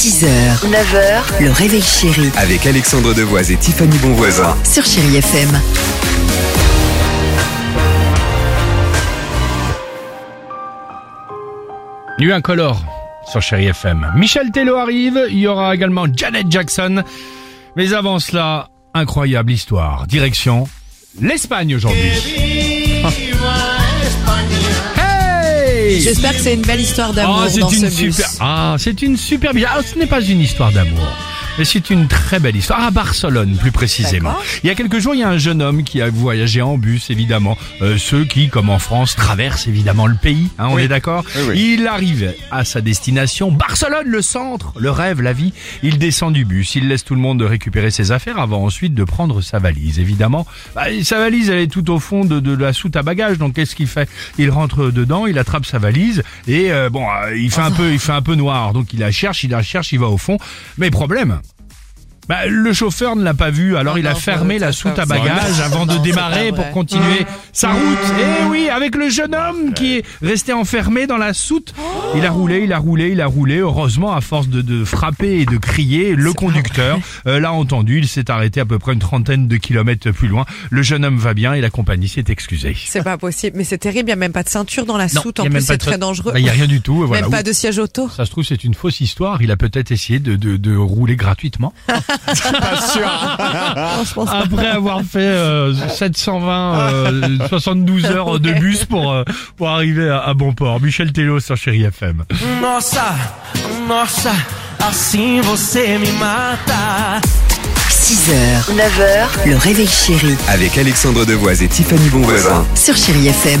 6h, 9h, le réveil chéri Avec Alexandre Devoise et Tiffany Bonvoisin. sur Chérie FM. Nuit incolore sur Chéri FM. Michel Tello arrive, il y aura également Janet Jackson. Mais avant cela, incroyable histoire. Direction l'Espagne aujourd'hui. J'espère que c'est une belle histoire d'amour Ah, c'est ce une bus. super. Ah, c'est une super. Ah, ce n'est pas une histoire d'amour. Mais c'est une très belle histoire. À Barcelone, plus précisément. Il y a quelques jours, il y a un jeune homme qui a voyagé en bus, évidemment. Euh, ceux qui, comme en France, traversent évidemment le pays. Hein, on est d'accord Il arrive à sa destination. Barcelone, le centre, le rêve, la vie. Il descend du bus. Il laisse tout le monde récupérer ses affaires avant ensuite de prendre sa valise, évidemment. Bah, sa valise, elle est tout au fond de, de la soute à bagages. Donc, qu'est-ce qu'il fait? Il rentre dedans, il attrape sa valise et euh, bon, euh, il fait un peu, il fait un peu noir. Donc, il la cherche, il la cherche, il va au fond. Mais problème. Bah, le chauffeur ne l'a pas vu, alors il a fermé la soute à bagages avant de démarrer pour continuer sa route. Et oui, avec le jeune homme qui est resté enfermé dans la soute. Il a roulé, il a roulé, il a roulé. Heureusement, à force de, de frapper et de crier, le conducteur euh, l'a entendu. Il s'est arrêté à peu près une trentaine de kilomètres plus loin. Le jeune homme va bien et la compagnie s'est excusée. C'est pas possible, mais c'est terrible, il n'y a même pas de ceinture dans la Non, soute, en plus c'est très dangereux. Bah, Il n'y a rien du tout. Voilà. Même pas de siège auto. Ça se trouve, c'est une fausse histoire. Il a peut-être essayé de, de, de rouler gratuitement. Non, je pense pas. Après avoir fait euh, 720, euh, 72 heures de bus pour, euh, pour arriver à, à bon port. Michel Tello sur Chéri FM. Nossa, nossa, assim você me mata. 6h, 9h, le réveil chéri Avec Alexandre Devoise et Tiffany Bonvoisin. sur Chérie FM.